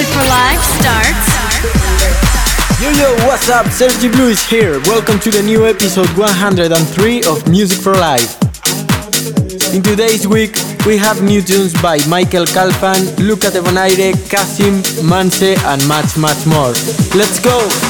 Music for Life starts. Yo yo, what's up? Sergi Blue is here. Welcome to the new episode 103 of Music for Life. In today's week, we have new tunes by Michael Calfan, Luca Debonaire, Kasim, Manse, and much, much more. Let's go!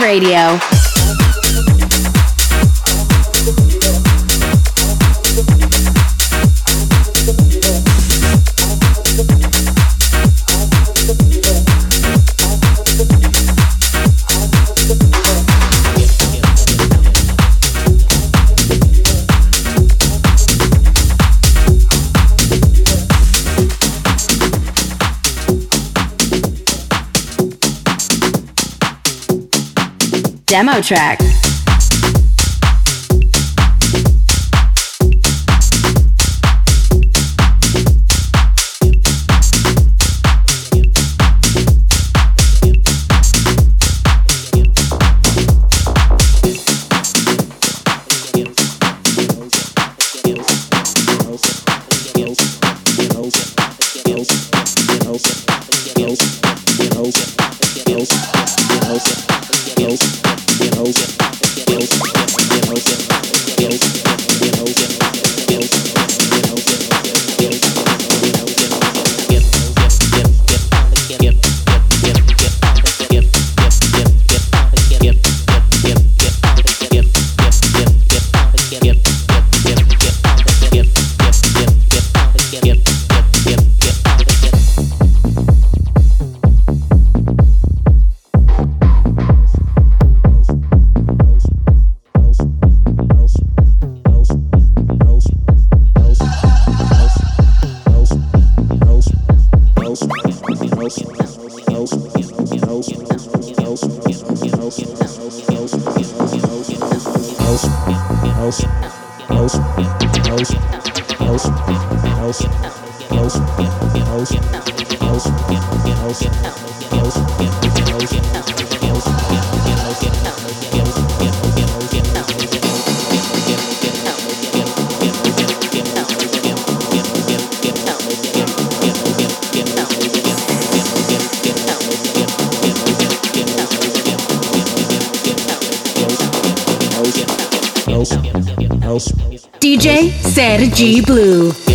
Radio. Demo track. DJ Sergi Blue.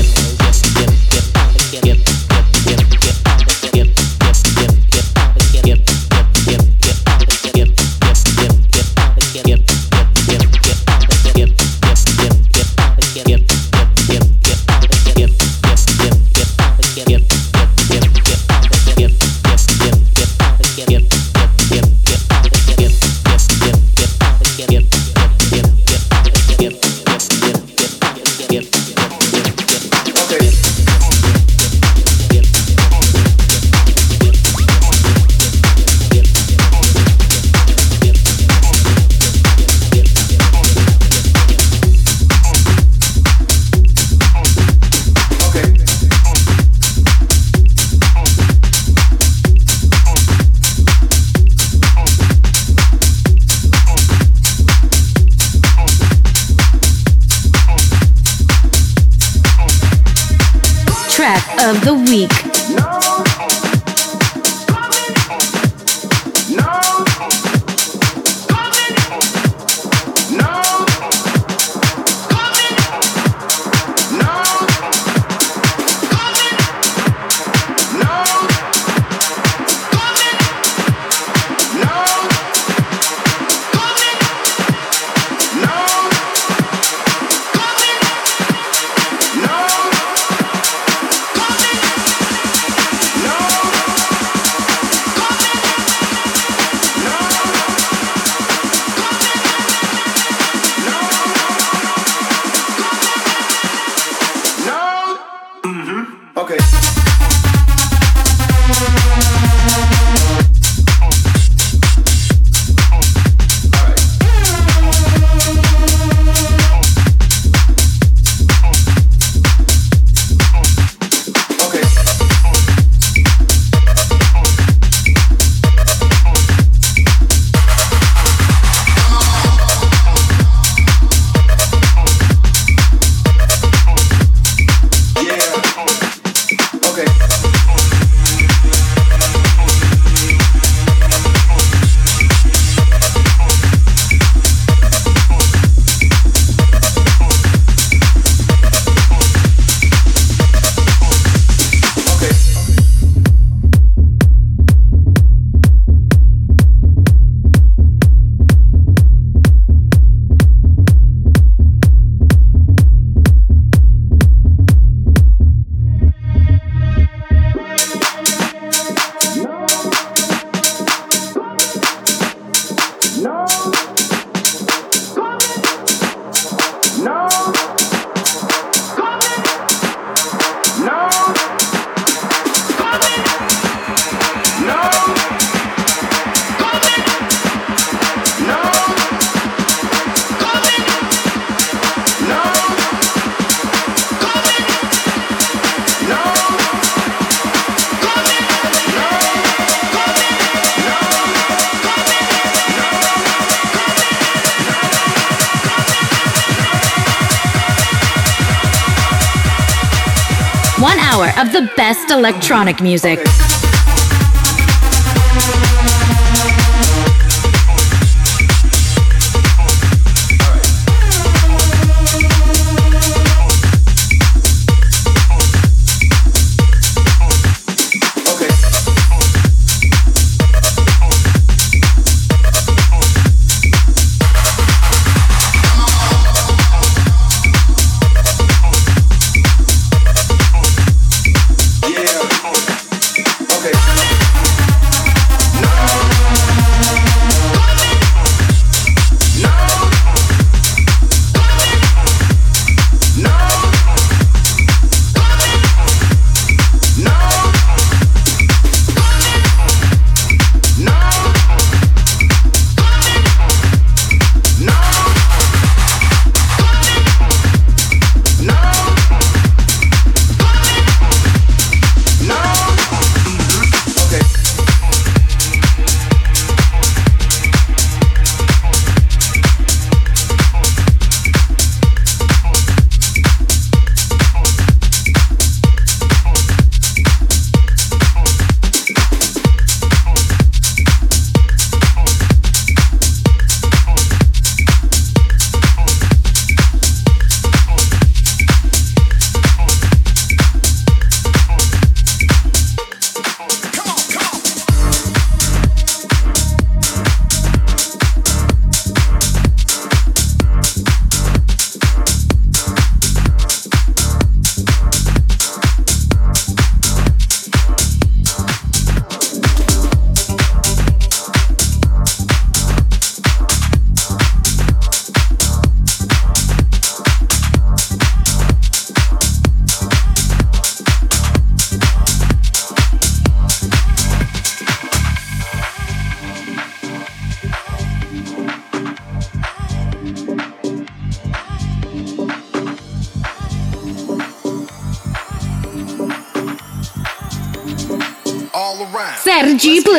Of the best electronic music.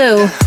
Blue.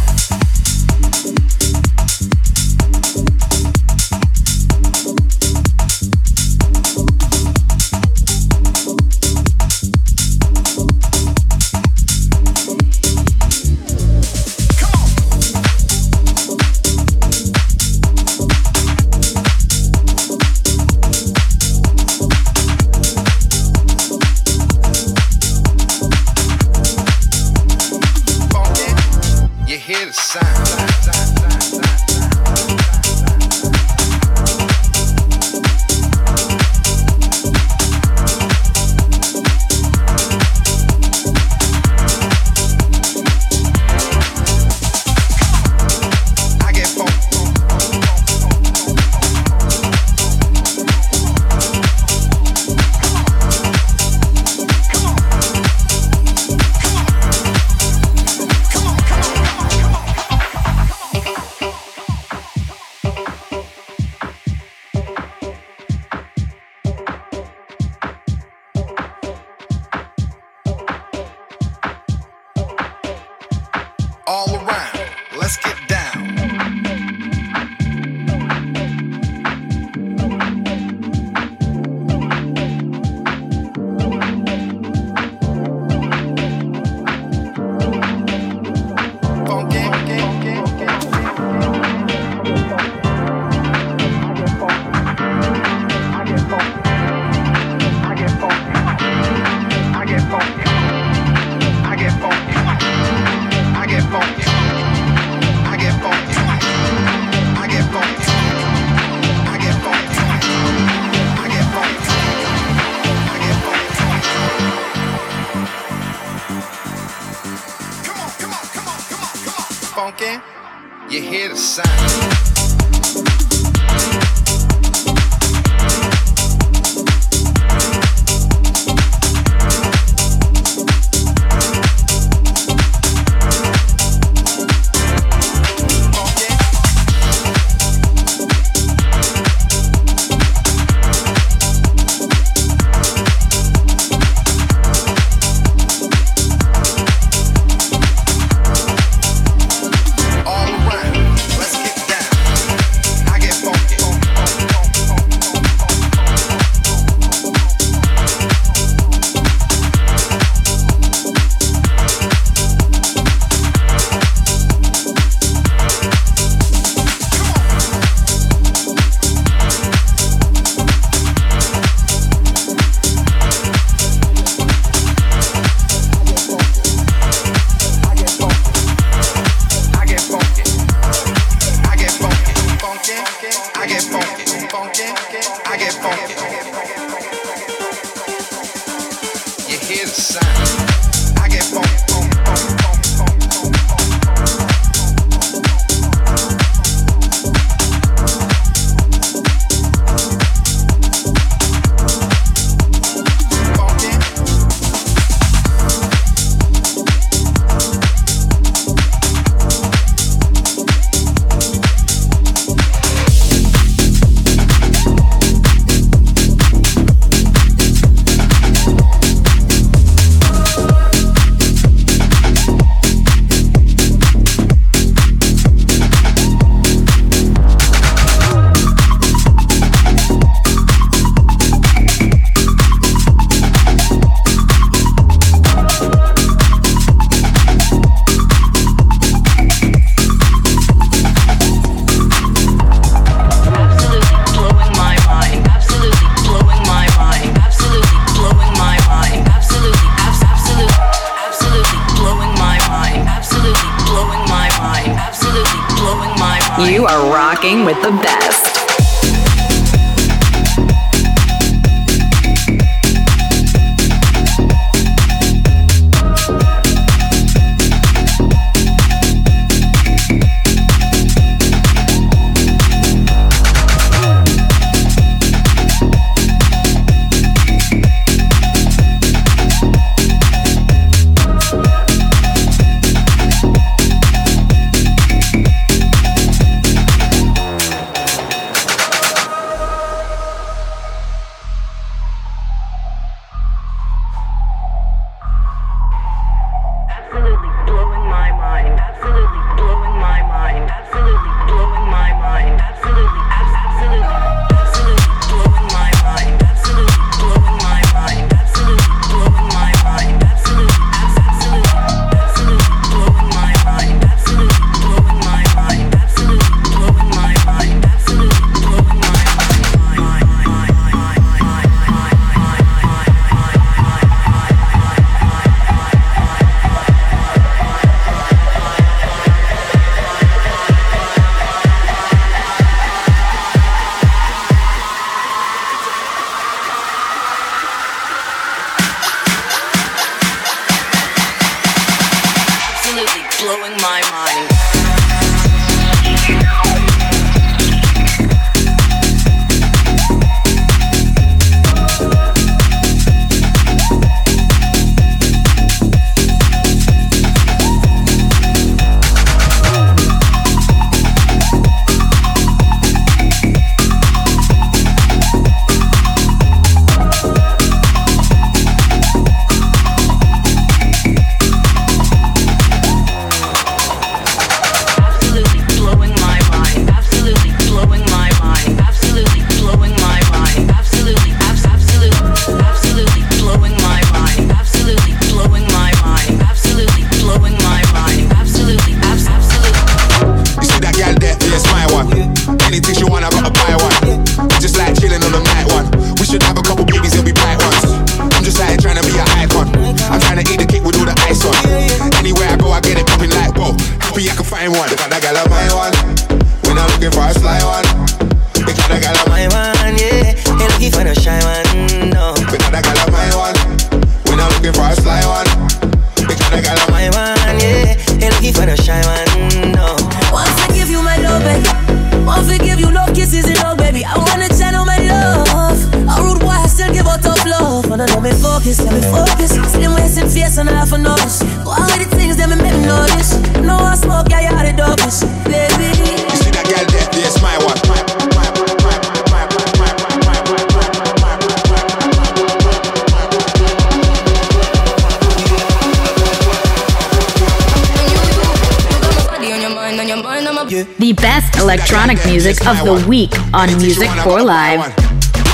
electronic music of the week on Music for Live.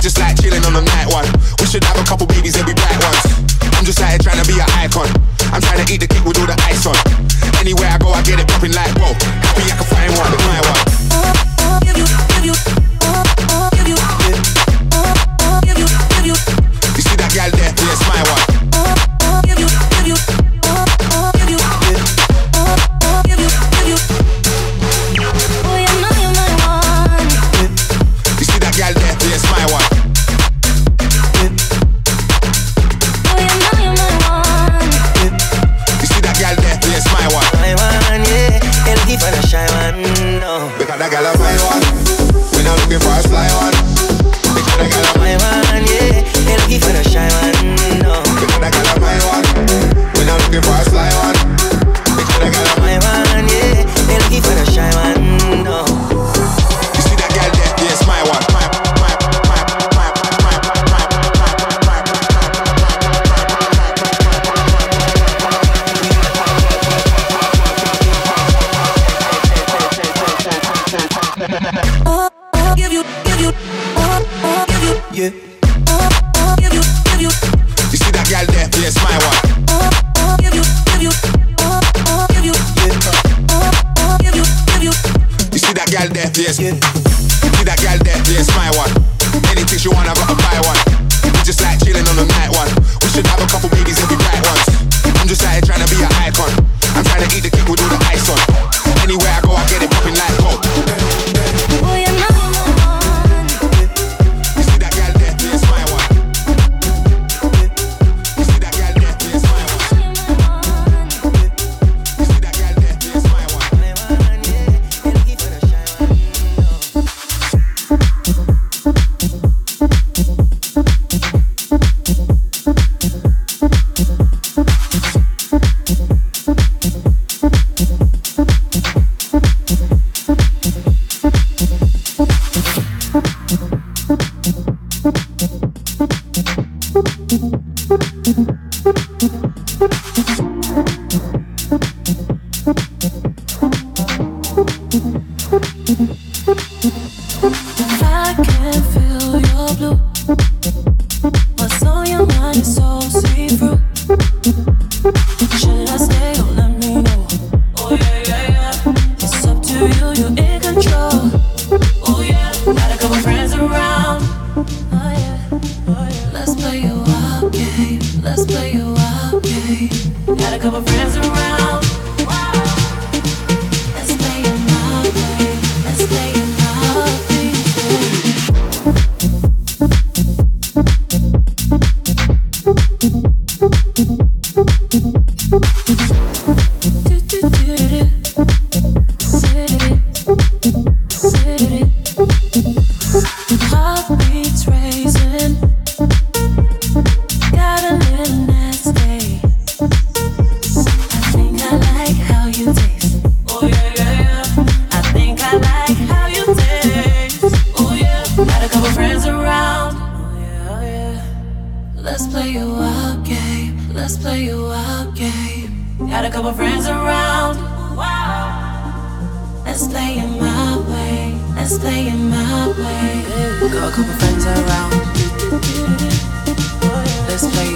Just like chilling on the night one. We should have a couple babies and be black ones. I'm just out here trying to be an icon. I'm trying to eat the cake with all the ice on. Anywhere I go, I get it popping like, whoa. Happy I can find one, my one.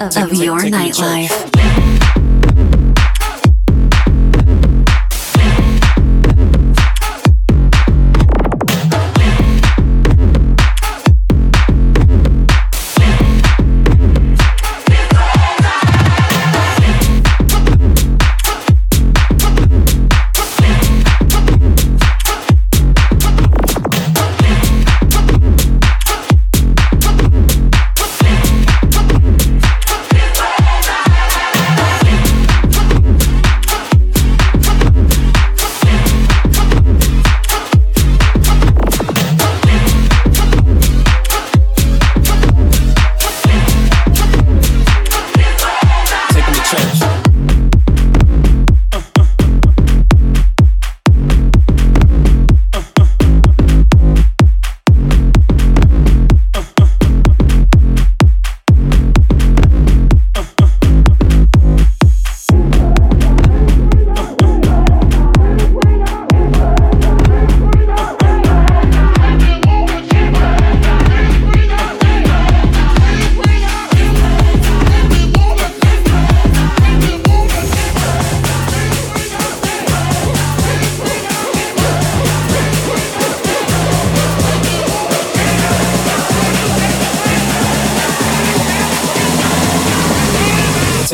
of your nightlife.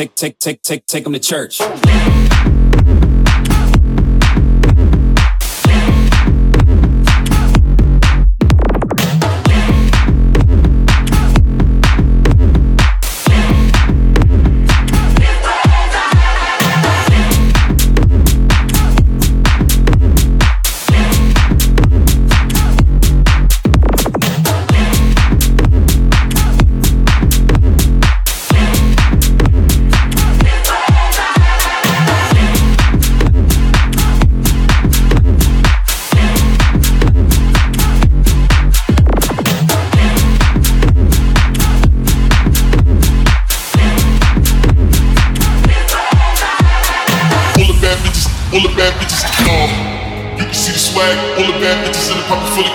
take, take, take, take, take them to church.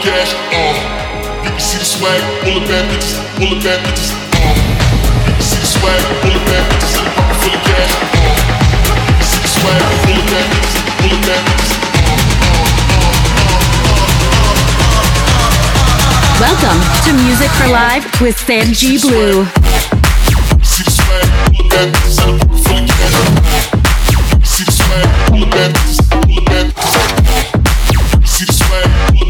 cash off. You can see the swag, bitches, bitches off. You can see the swag, bitches pocket full of cash off. You can see the swag, bitches, bitches Welcome to Music for Live with Sam G. Blue. See the swag,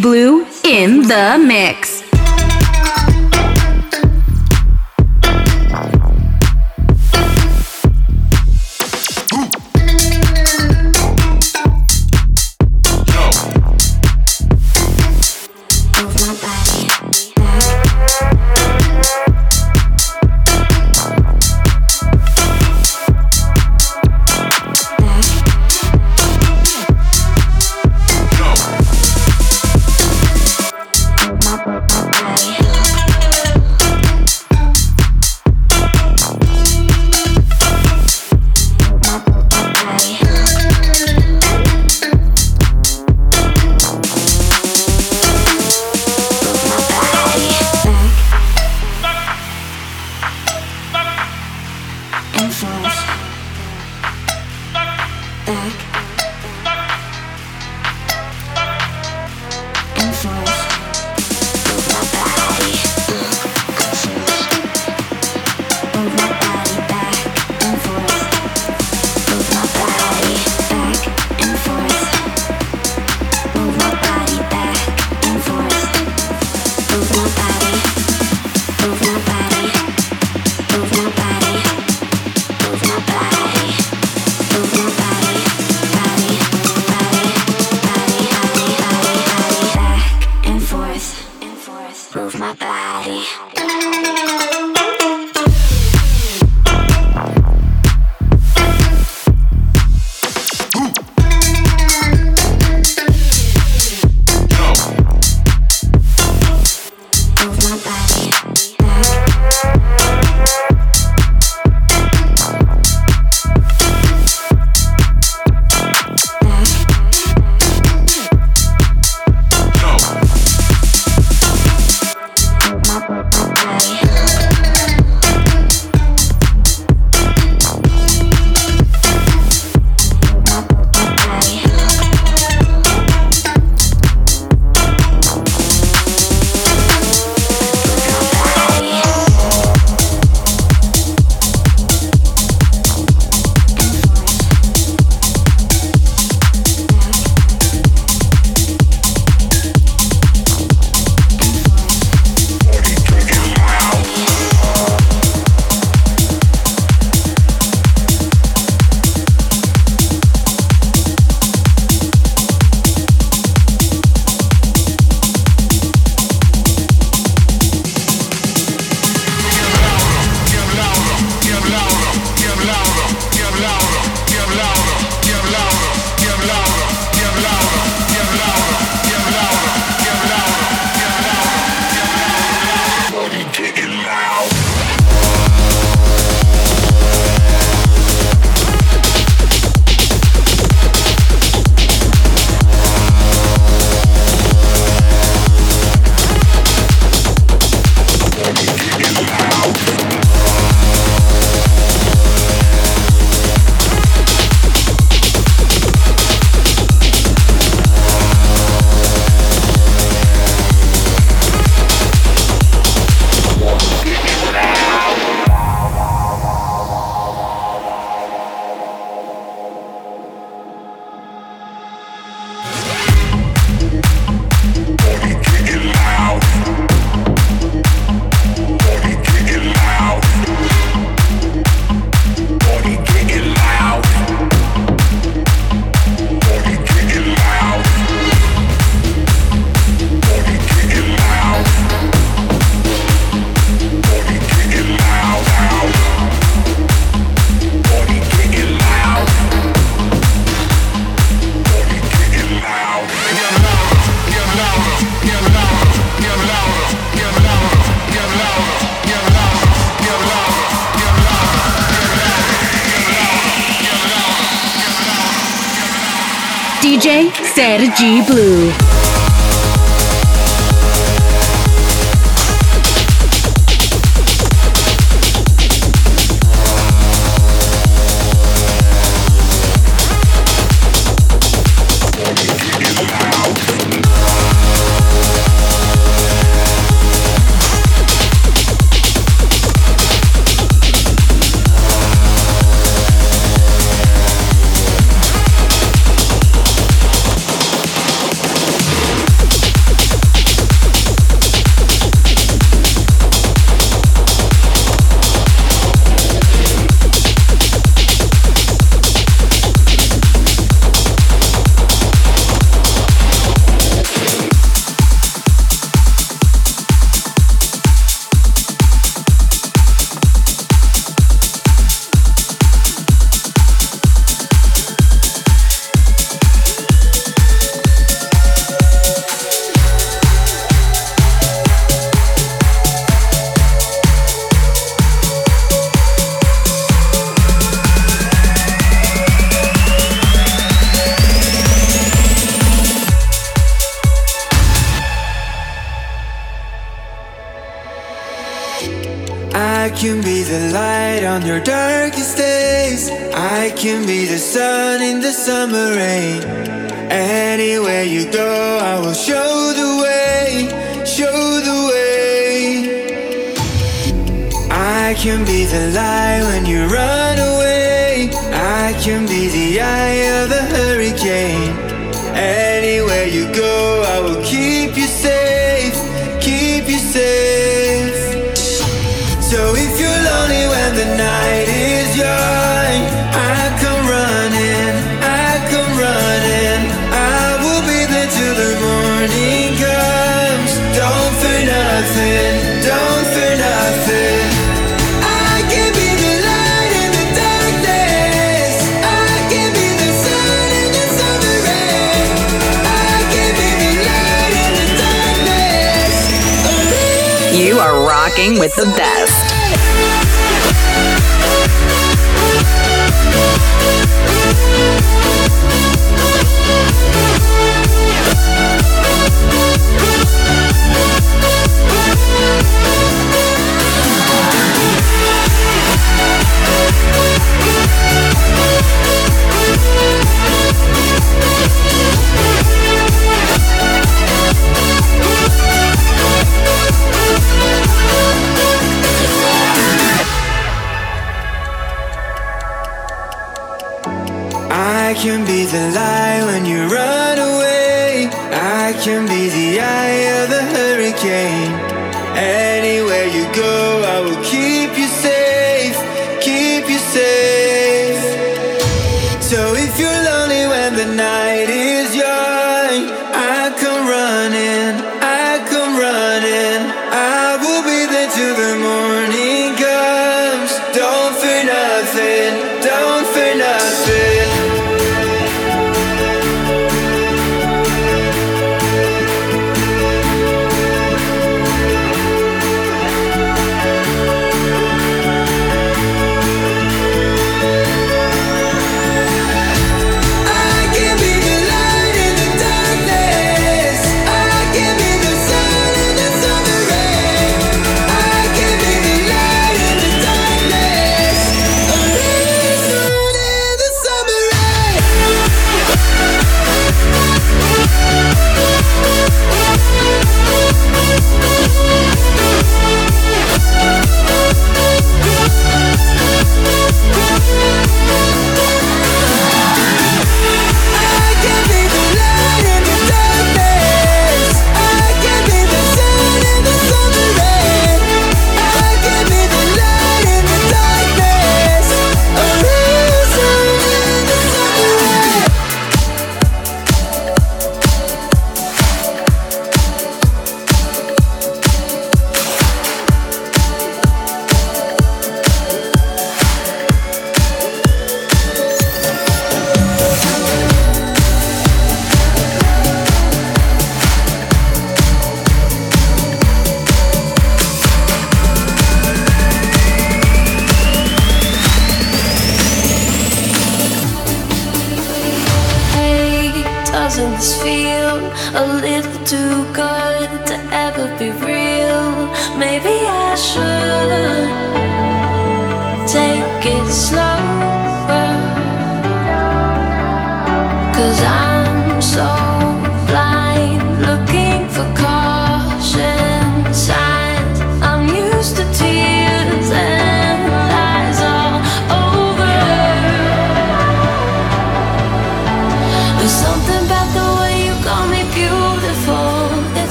Blue Keep. can be the sun in the summer rain. Anywhere you go, I will show the way, show the way. I can be the light when you run with the best.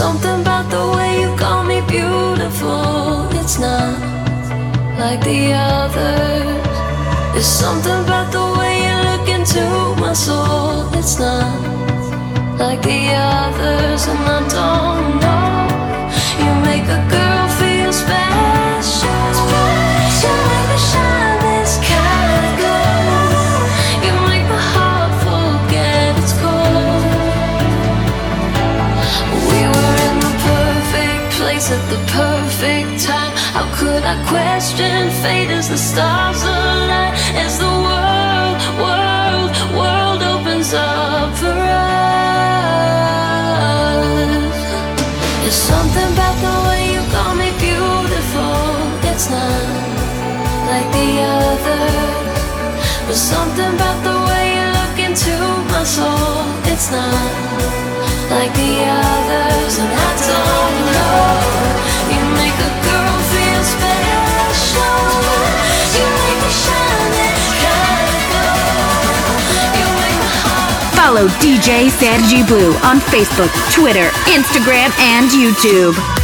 Something about the way you call me beautiful. It's not like the others. There's something about the way you look into my soul. It's not like the others, and I don't know. You make a girl the perfect time. How could I question fate as the stars align? As the world, world, world opens up for us. There's something about the way you call me beautiful. It's not like the others. There's something about the way you look into my soul. It's not Follow DJ Sergi Blue on Facebook, Twitter, Instagram, and YouTube.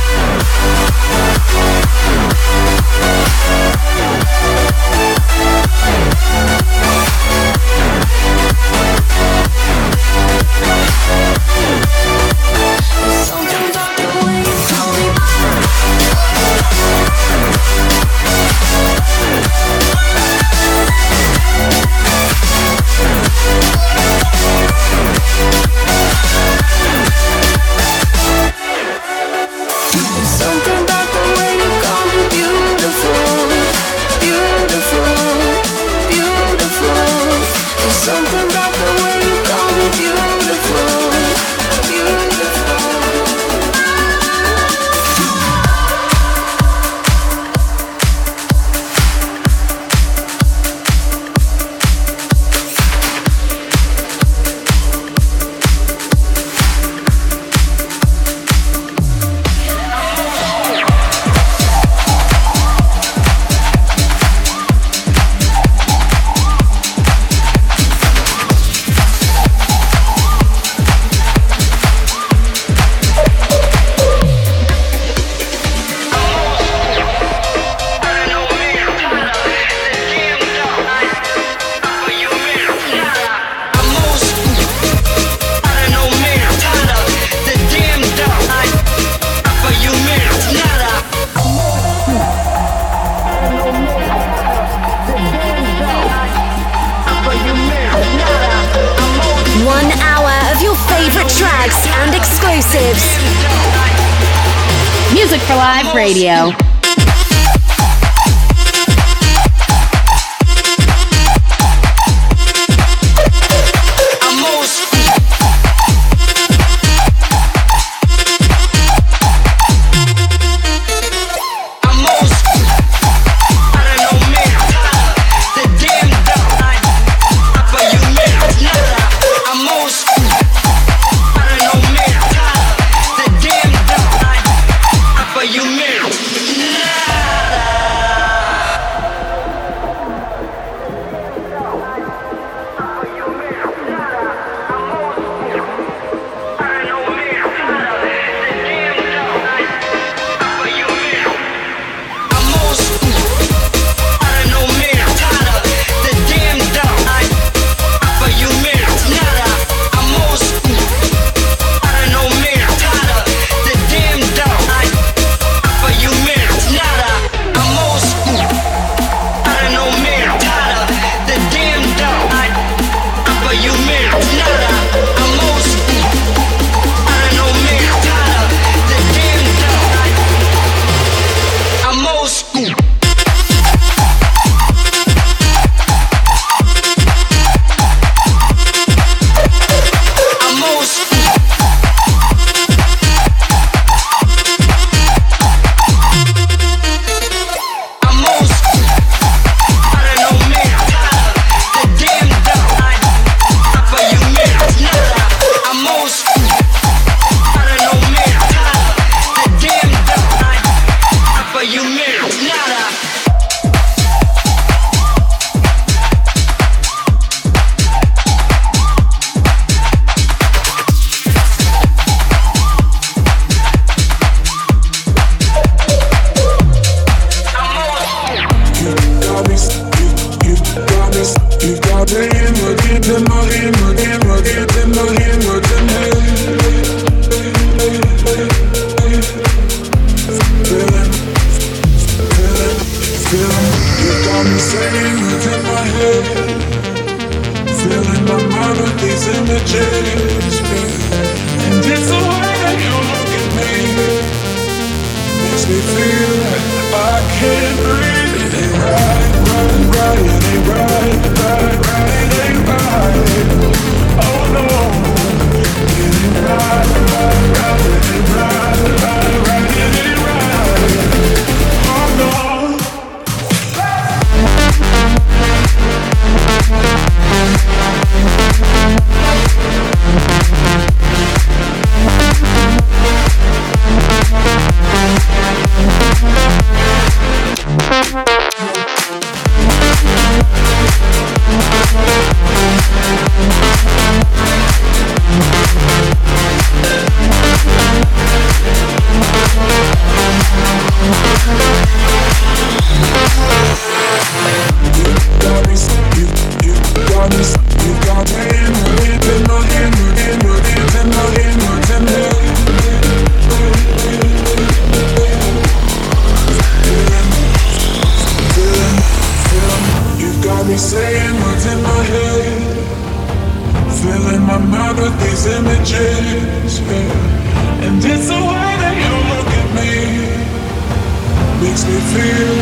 Feel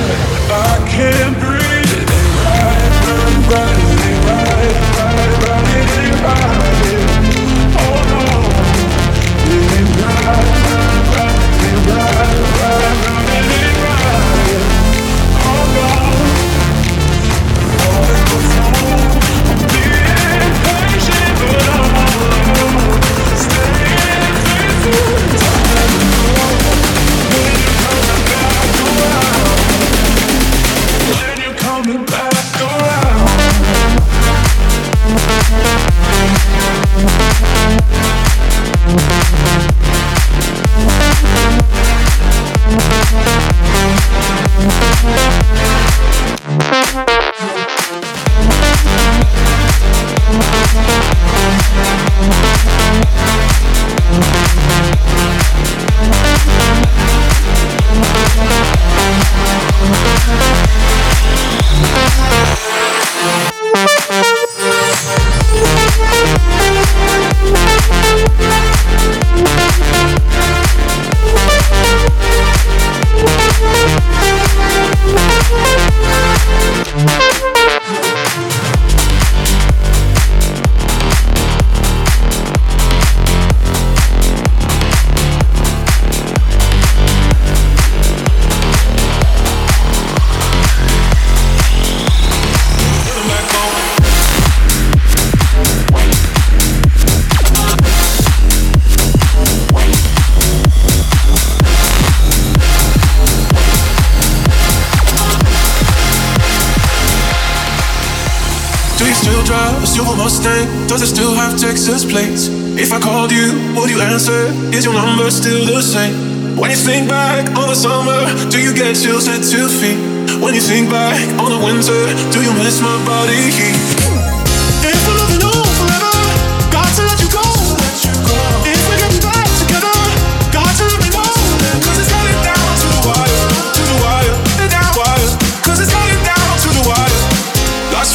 a silver Mustang? Does it still have Texas plates? If I called you, would you answer? Is your number still the same? When you think back on the summer, do you get chills at two feet? When you think back on the winter, do you miss my body heat?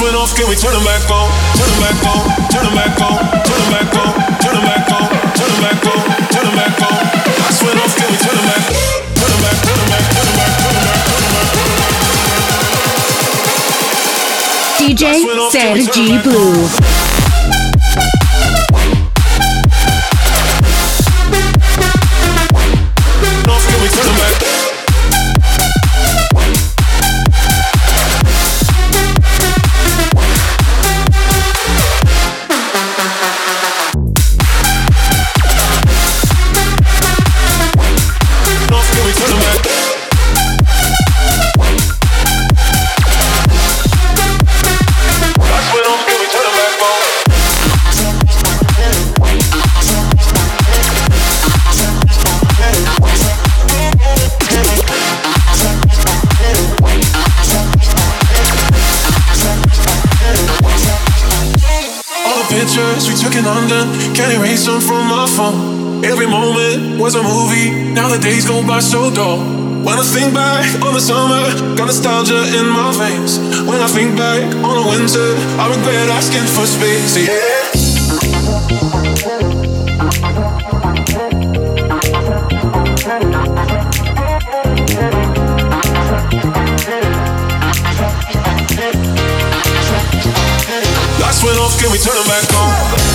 Went off, can we turn them back on? Turn them back on, turn them back on, turn them back on, turn them back on, turn them back on, turn them back on. Lights went off, can we turn them back? Turn them back, turn them back, turn them back, turn them back, turn them back, turn them back. DJ Sergi Blue. so dull. When I think back on the summer, got nostalgia in my veins. When I think back on the winter, I regret asking for space. Yeah. Lights went off, can we turn them back on?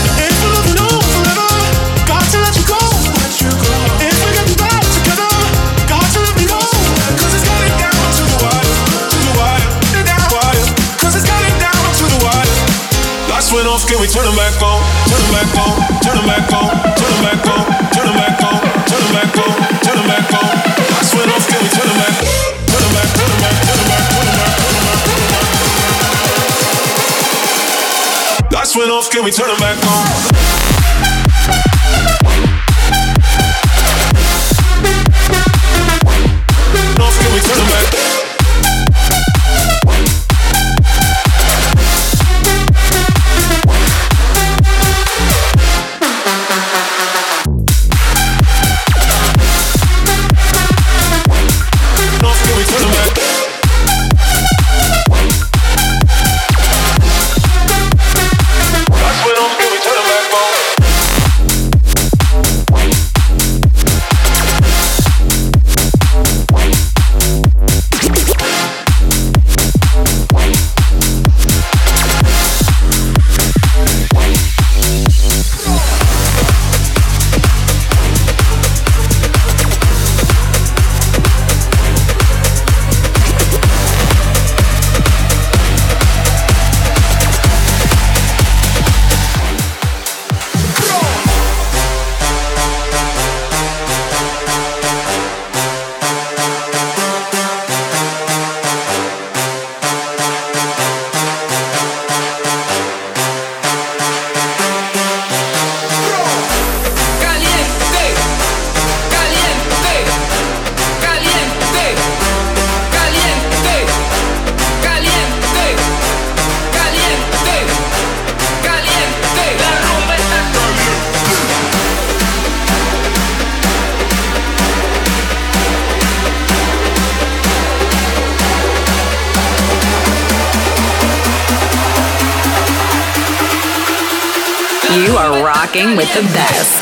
Off, can we turn them back on? Turn them back on, turn them back on, turn them back on, turn them back on, turn them back on, turn them back on. Lights went off, can we turn them back? Turn them back, turn them back, turn them back, turn them back, turn them back, turn them back. Lights went off, can we turn them back on? Turn them with the best.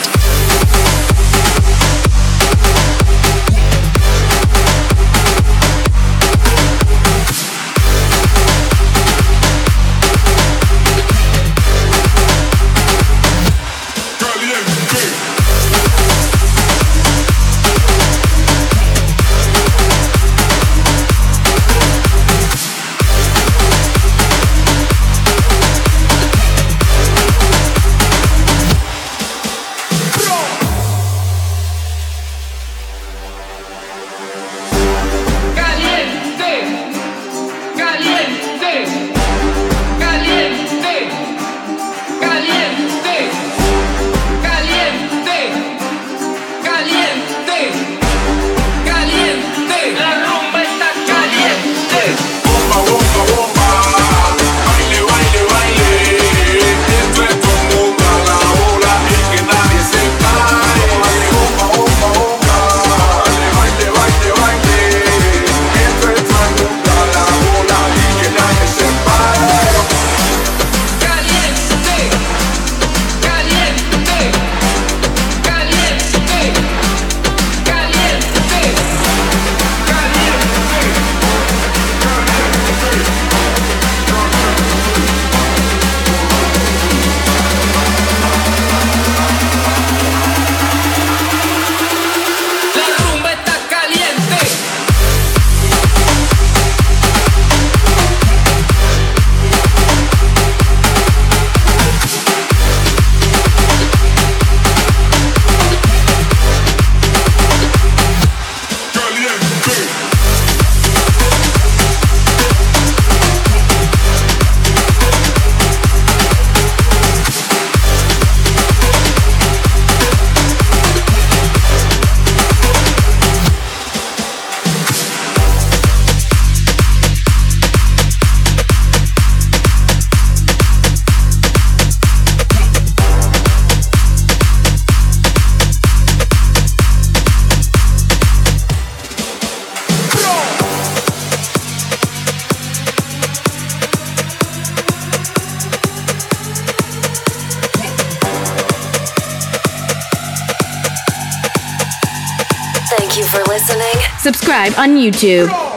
On YouTube.